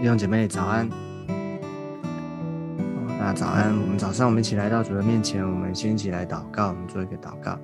弟兄姐妹早安。那早安，我们早上我们一起来到主的面前，我们先一起来祷告，我们做一个祷告。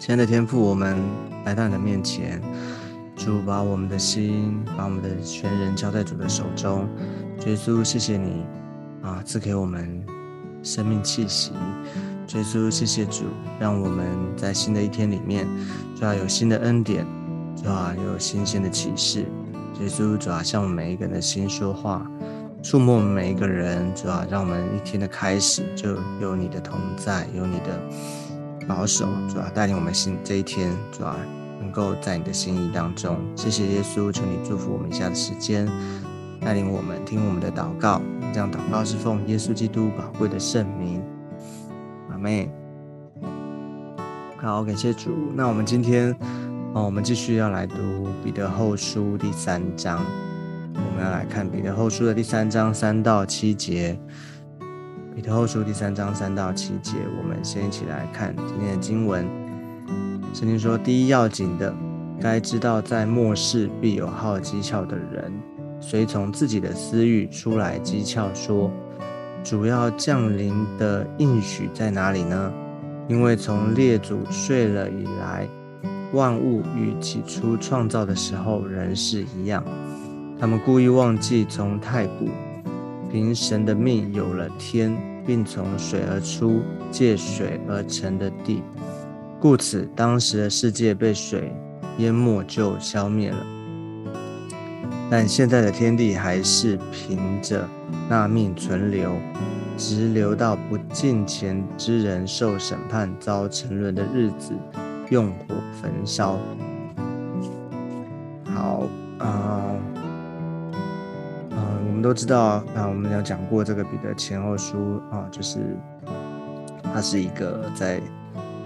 亲爱的天父，我们来到你的面前，主把我们的心，把我们的全人交在主的手中。耶稣，谢谢你啊，赐给我们生命气息。耶稣，谢谢主，让我们在新的一天里面，就要有新的恩典，就要有新鲜的启示。耶稣，主要向我们每一个人的心说话，触摸我们每一个人，主要让我们一天的开始就有你的同在，有你的保守，主要带领我们心这一天，主要能够在你的心意当中。谢谢耶稣，求你祝福我们以下的时间，带领我们听我们的祷告。这样祷告是奉耶稣基督宝贵的圣名，阿妹。好，感谢主。那我们今天。哦，我们继续要来读彼得后书第三章。我们要来看彼得后书的第三章三到七节。彼得后书第三章三到七节，我们先一起来看今天的经文。圣经说：“第一要紧的，该知道在末世必有好讥诮的人，随从自己的私欲出来讥诮说：主要降临的应许在哪里呢？因为从列祖睡了以来。”万物与起初创造的时候仍是一样，他们故意忘记从太古凭神的命有了天，并从水而出，借水而成的地，故此当时的世界被水淹没就消灭了。但现在的天地还是凭着那命存留，直留到不敬虔之人受审判遭沉沦的日子。用火焚烧。好，啊，啊，我们都知道啊，我们有讲过这个彼得前后书啊，就是它是一个在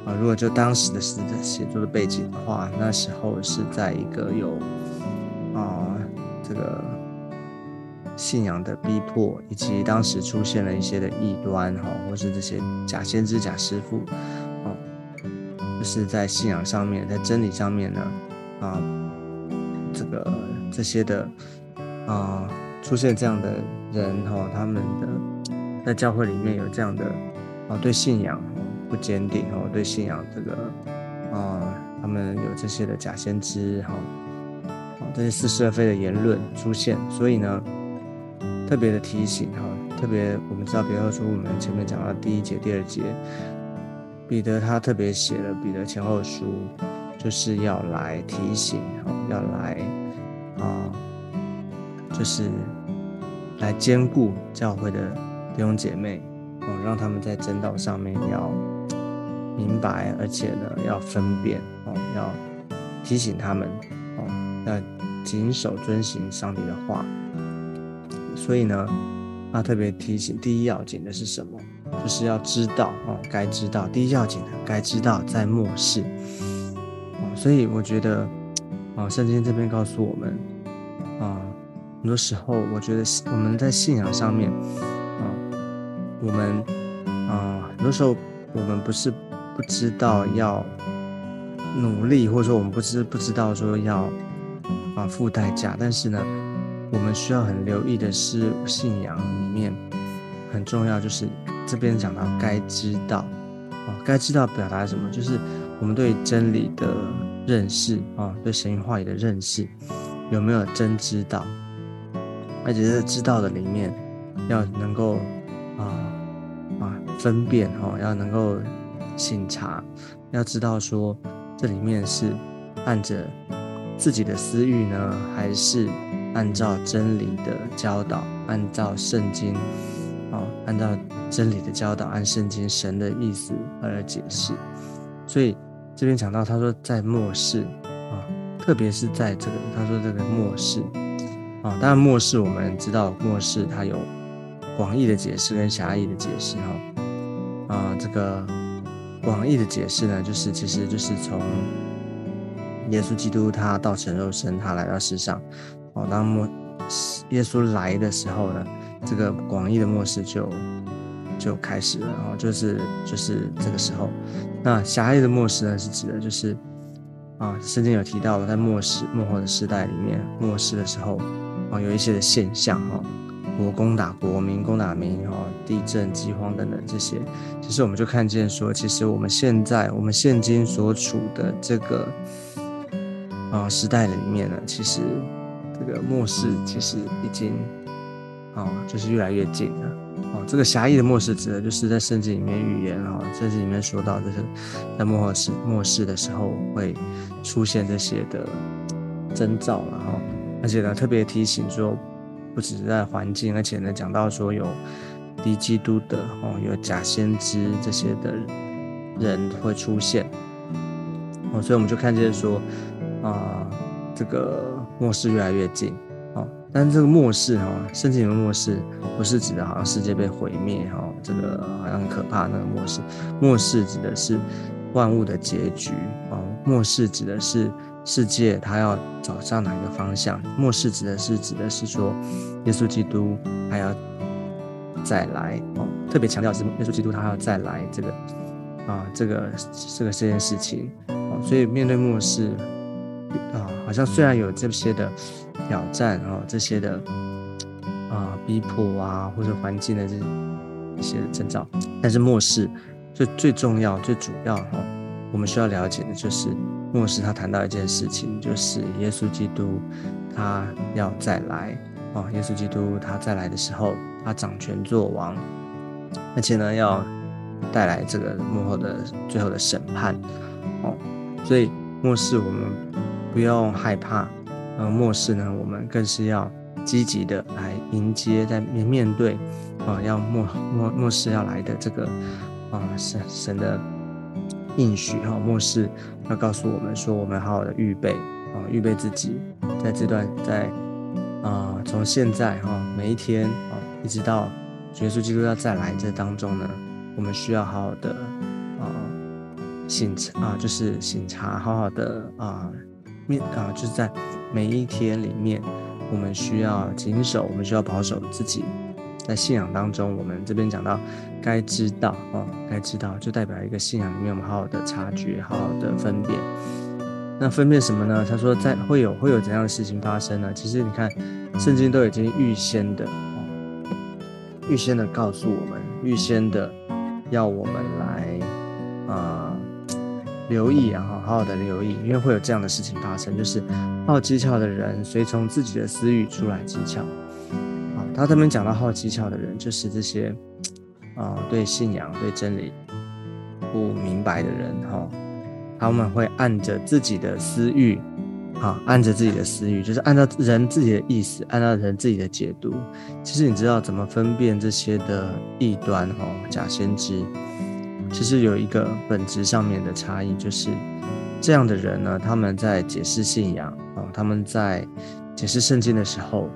啊，如果就当时的时写作的背景的话，那时候是在一个有啊这个信仰的逼迫，以及当时出现了一些的异端哈，或是这些假先知、假师傅。就是在信仰上面，在真理上面呢，啊，这个这些的啊，出现这样的人哈，他们的在教会里面有这样的啊，对信仰不坚定哦，对信仰这个啊，他们有这些的假先知哈，啊，这些似是而非的言论出现，所以呢，特别的提醒哈，特别我们知道，比如说我们前面讲到第一节、第二节。彼得他特别写了彼得前后书，就是要来提醒，要来啊，就是来兼顾教会的弟兄姐妹，哦，让他们在真道上面要明白，而且呢要分辨，哦，要提醒他们，哦，要谨守遵行上帝的话。所以呢，他特别提醒，第一要紧的是什么？就是要知道哦，该知道第一要紧的，该知道在末世哦，所以我觉得啊，圣经这边告诉我们啊，很多时候我觉得我们在信仰上面啊，我们啊，很多时候我们不是不知道要努力，或者说我们不知不知道说要啊付代价，但是呢，我们需要很留意的是信仰里面很重要就是。这边讲到该知道哦，该知道表达什么？就是我们对真理的认识啊，对神话语的认识有没有真知道？而且在知道的里面，要能够啊啊分辨哦，要能够醒察，要知道说这里面是按着自己的私欲呢，还是按照真理的教导，按照圣经，按照。真理的教导，按圣经神的意思而解释。所以这边讲到，他说在末世啊，特别是在这个，他说这个末世啊，当然末世我们知道末世它有广义的解释跟狭义的解释哈。啊，这个广义的解释呢，就是其实就是从耶稣基督他道成肉身，他来到世上哦，当末耶稣来的时候呢，这个广义的末世就。就开始了，然后就是就是这个时候，那狭义的末世呢，是指的就是啊，圣经有提到了，在末世末后的时代里面，末世的时候啊，有一些的现象哈，国攻打国，民攻打民哈，地震、饥荒等等这些，其实我们就看见说，其实我们现在我们现今所处的这个啊时代里面呢，其实这个末世其实已经哦就是越来越近了哦。这个狭义的末世指的就是在圣经里面预言哈，圣经里面说到就是在末世末世的时候会出现这些的征兆了哈。而且呢，特别提醒说，不只是在环境，而且呢，讲到说有敌基督的哦，有假先知这些的人会出现哦，所以我们就看见说啊，这个末世越来越近。但这个末世哈，圣经里的末世不是指的好像世界被毁灭哈，这个好像很可怕那个末世。末世指的是万物的结局哦，末世指的是。世界它要走向哪一个方向？末世指的是指的是说，耶稣基督还要再来哦，特别强调是耶稣基督他还要再来这个啊，这个这个这件事情哦，所以面对末世啊，好像虽然有这些的挑战哦，这些的啊逼迫啊，或者环境的这一些征兆，但是末世最最重要、最主要哈，我们需要了解的就是。末世他谈到一件事情，就是耶稣基督他要再来哦。耶稣基督他再来的时候，他掌权作王，而且呢要带来这个幕后的最后的审判哦。所以末世我们不用害怕，呃，末世呢我们更是要积极的来迎接，在面面对啊，要末末末世要来的这个啊神神的。应许哈，末世要告诉我们说，我们好好的预备啊，预备自己，在这段在啊，从现在哈，每一天啊，一直到耶稣基督要再来这当中呢，我们需要好好的啊，醒啊，就是醒察，好好的啊，面啊，就是在每一天里面，我们需要谨守，我们需要保守自己。在信仰当中，我们这边讲到，该知道哦，该知道就代表一个信仰里面，我们好好的察觉，好好的分辨。那分辨什么呢？他说，在会有会有怎样的事情发生呢？其实你看，圣经都已经预先的，预先的告诉我们，预先的要我们来啊留意啊，好好的留意，因为会有这样的事情发生，就是好机巧的人随从自己的私欲出来技巧。啊他这边讲到好技巧的人，就是这些啊，对信仰、对真理不明白的人哈，他们会按着自己的私欲，啊，按着自己的私欲，就是按照人自己的意思，按照人自己的解读。其实你知道怎么分辨这些的异端哈，假先知，其实有一个本质上面的差异，就是这样的人呢，他们在解释信仰啊，他们在解释圣经的时候。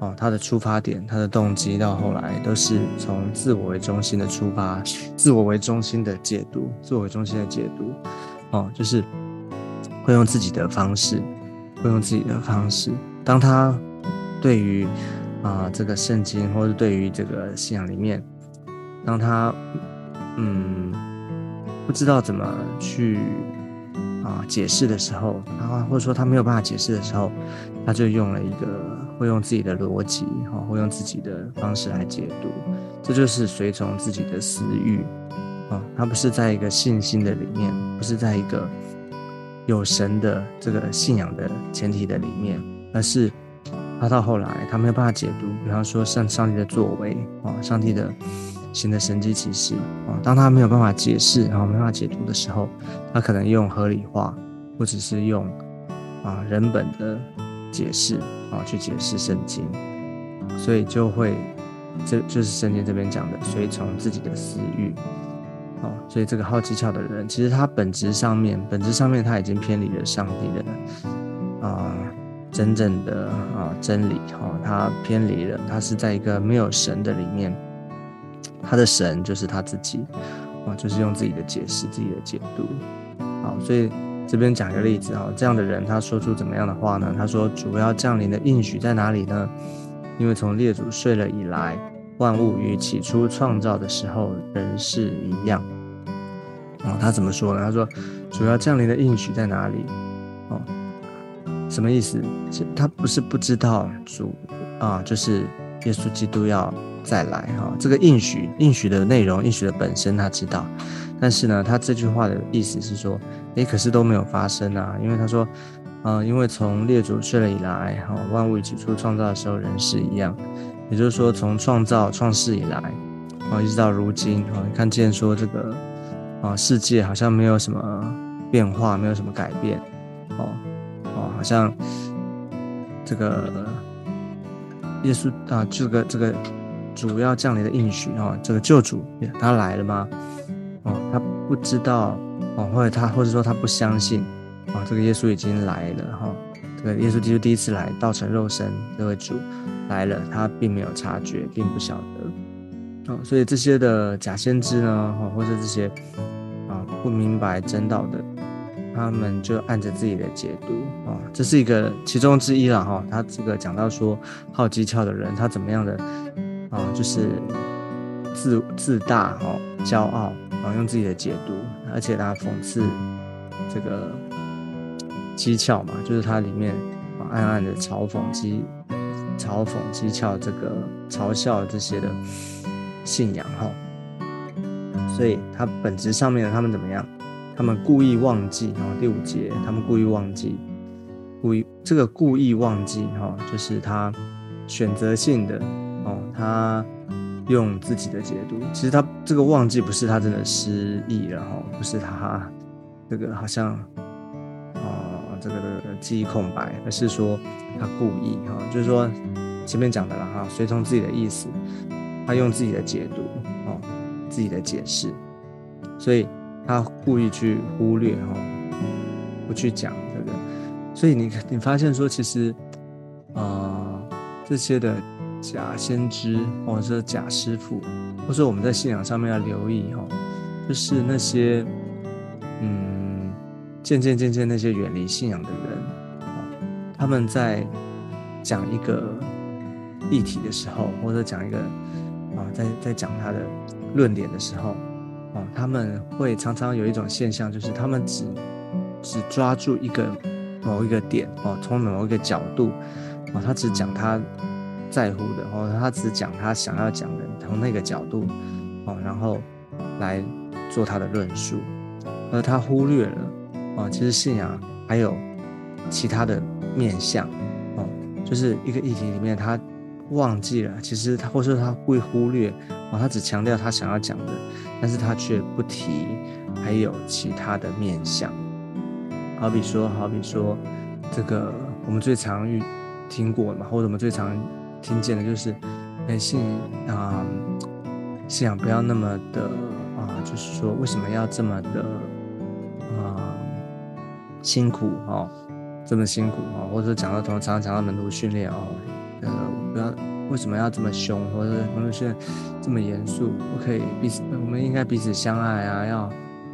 哦，他的出发点，他的动机，到后来都是从自我为中心的出发，自我为中心的解读，自我为中心的解读，哦，就是会用自己的方式，会用自己的方式。当他对于啊这个圣经，或者对于这个信仰里面，当他嗯不知道怎么去啊解释的时候，然后或者说他没有办法解释的时候，他就用了一个。会用自己的逻辑，哈，会用自己的方式来解读，这就是随从自己的私欲，啊，他不是在一个信心的里面，不是在一个有神的这个信仰的前提的里面，而是他到后来他没有办法解读，比方说上上帝的作为，啊，上帝的行的神迹奇事，啊，当他没有办法解释，然后没办法解读的时候，他可能用合理化，或者是用啊人本的。解释啊，去解释圣经，所以就会，这就是圣经这边讲的，随从自己的私欲，哦，所以这个好技巧的人，其实他本质上面，本质上面他已经偏离了上帝的啊，真正的啊真理，哈，他偏离了，他是在一个没有神的里面，他的神就是他自己，啊，就是用自己的解释，自己的解读，好，所以。这边讲一个例子哈，这样的人他说出怎么样的话呢？他说：“主要降临的应许在哪里呢？因为从列祖睡了以来，万物与起初创造的时候仍是一样。”哦，他怎么说呢？他说：“主要降临的应许在哪里？”哦，什么意思？他不是不知道主啊，就是耶稣基督要再来哈。这个应许应许的内容，应许的本身他知道，但是呢，他这句话的意思是说，诶，可是都没有发生啊，因为他说，啊，因为从列祖睡了以来，哈，万物起初创造的时候人是一样，也就是说，从创造创世以来，啊，一直到如今，啊，看见说这个啊，世界好像没有什么变化，没有什么改变，哦，哦，好像这个。耶稣啊，这个这个主要降临的应许啊，这个救主他来了吗？哦，他不知道哦，或者他或者说他不相信啊，这个耶稣已经来了哈。这个耶稣基督第一次来，道成肉身，这位主来了，他并没有察觉，并不晓得哦。所以这些的假先知呢，哈，或者这些啊不明白真道的。他们就按着自己的解读啊，这是一个其中之一了哈。他这个讲到说，好机巧的人他怎么样的啊，就是自自大哦，骄傲啊，用自己的解读，而且他讽刺这个讥诮嘛，就是他里面啊暗暗的嘲讽讥嘲讽讥诮这个嘲笑这些的信仰哈。所以他本质上面他们怎么样？他们故意忘记，哈，第五节，他们故意忘记，故意这个故意忘记，哈，就是他选择性的，哦，他用自己的解读。其实他这个忘记不是他真的失忆了，哈，不是他这个好像，哦，这个的记忆空白，而是说他故意，哈，就是说前面讲的了，哈，随从自己的意思，他用自己的解读，哦，自己的解释，所以。他故意去忽略哈，不去讲这个，所以你你发现说，其实啊，这些的假先知或者说假师傅，或者我们在信仰上面要留意哈，就是那些嗯，渐渐渐渐那些远离信仰的人，他们在讲一个议题的时候，或者讲一个啊，在在讲他的论点的时候。啊，他们会常常有一种现象，就是他们只只抓住一个某一个点哦，从某一个角度哦，他只讲他在乎的哦，他只讲他想要讲的，从那个角度哦，然后来做他的论述，而他忽略了哦，其实信仰还有其他的面向哦，就是一个议题里面他忘记了，其实他或者说他会忽略哦，他只强调他想要讲的。但是他却不提，还有其他的面相，好比说，好比说，这个我们最常遇听过嘛，或者我们最常听见的就是，哎，信啊，信仰不要那么的啊，就是说，为什么要这么的啊辛苦哦，这么辛苦哦，或者讲到同常常讲到门徒训练哦，呃，不要。为什么要这么凶，或者我们现在这么严肃？不可以彼此，我们应该彼此相爱啊，要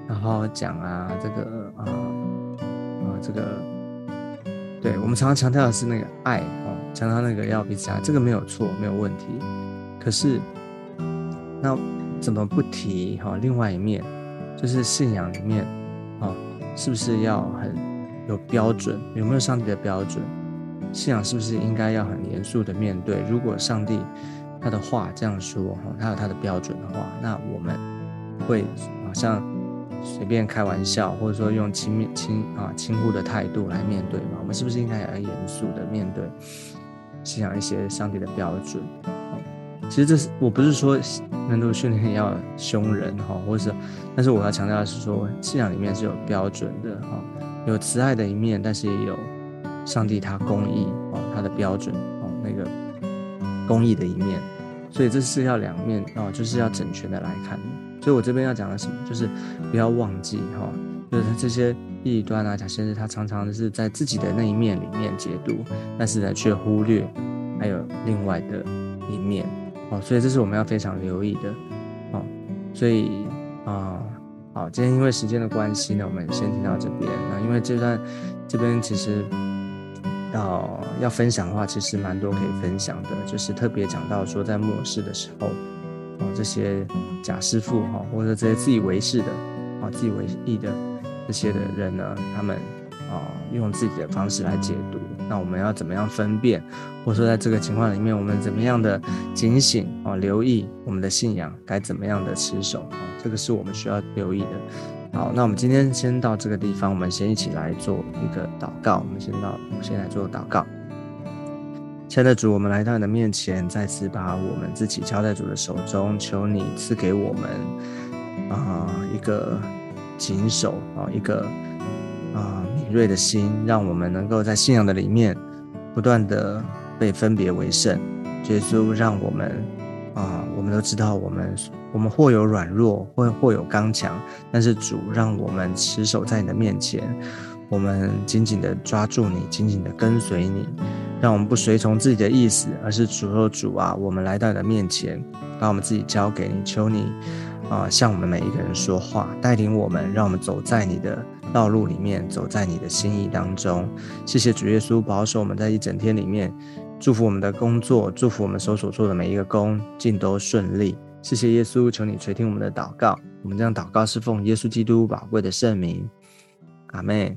要好好讲啊，这个啊啊，这个，对我们常常强调的是那个爱哦，强调那个要彼此爱，这个没有错，没有问题。可是那怎么不提哈？另外一面就是信仰里面啊，是不是要很有标准？有没有上帝的标准？信仰是不是应该要很严肃的面对？如果上帝他的话这样说，哈，他有他的标准的话，那我们会好像随便开玩笑，或者说用轻蔑轻啊轻忽的态度来面对吗？我们是不是应该要严肃的面对信仰一些上帝的标准？其实这是我不是说难度训练要凶人哈，或者，但是我要强调的是说，信仰里面是有标准的哈，有慈爱的一面，但是也有。上帝他公义哦，他的标准哦，那个公义的一面，所以这是要两面哦，就是要整全的来看。所以我这边要讲的什么，就是不要忘记哈，就是这些异端啊、假先知，他常常是在自己的那一面里面解读，但是呢却忽略还有另外的一面哦，所以这是我们要非常留意的哦。所以啊，好，今天因为时间的关系呢，我们先听到这边那因为这段这边其实。要要分享的话，其实蛮多可以分享的，就是特别讲到说，在末世的时候，这些假师傅哈，或者这些自以为是的啊，自以为意的这些的人呢，他们啊，用自己的方式来解读。那我们要怎么样分辨？或者说在这个情况里面，我们怎么样的警醒啊，留意我们的信仰该怎么样的持守啊？这个是我们需要留意的。好，那我们今天先到这个地方，我们先一起来做一个祷告。我们先到，先来做祷告。亲爱的主，我们来到你的面前，再次把我们自己交在主的手中，求你赐给我们啊一个谨守啊一个啊敏锐的心，让我们能够在信仰的里面不断的被分别为圣。耶稣，让我们啊，我们都知道我们。我们或有软弱，或或有刚强，但是主让我们持守在你的面前，我们紧紧的抓住你，紧紧的跟随你，让我们不随从自己的意思，而是主说主啊，我们来到你的面前，把我们自己交给你，求你啊，向我们每一个人说话，带领我们，让我们走在你的道路里面，走在你的心意当中。谢谢主耶稣保守我们在一整天里面，祝福我们的工作，祝福我们所所做的每一个工尽都顺利。谢谢耶稣，求你垂听我们的祷告。我们这样祷告是奉耶稣基督宝贵的圣名，阿妹，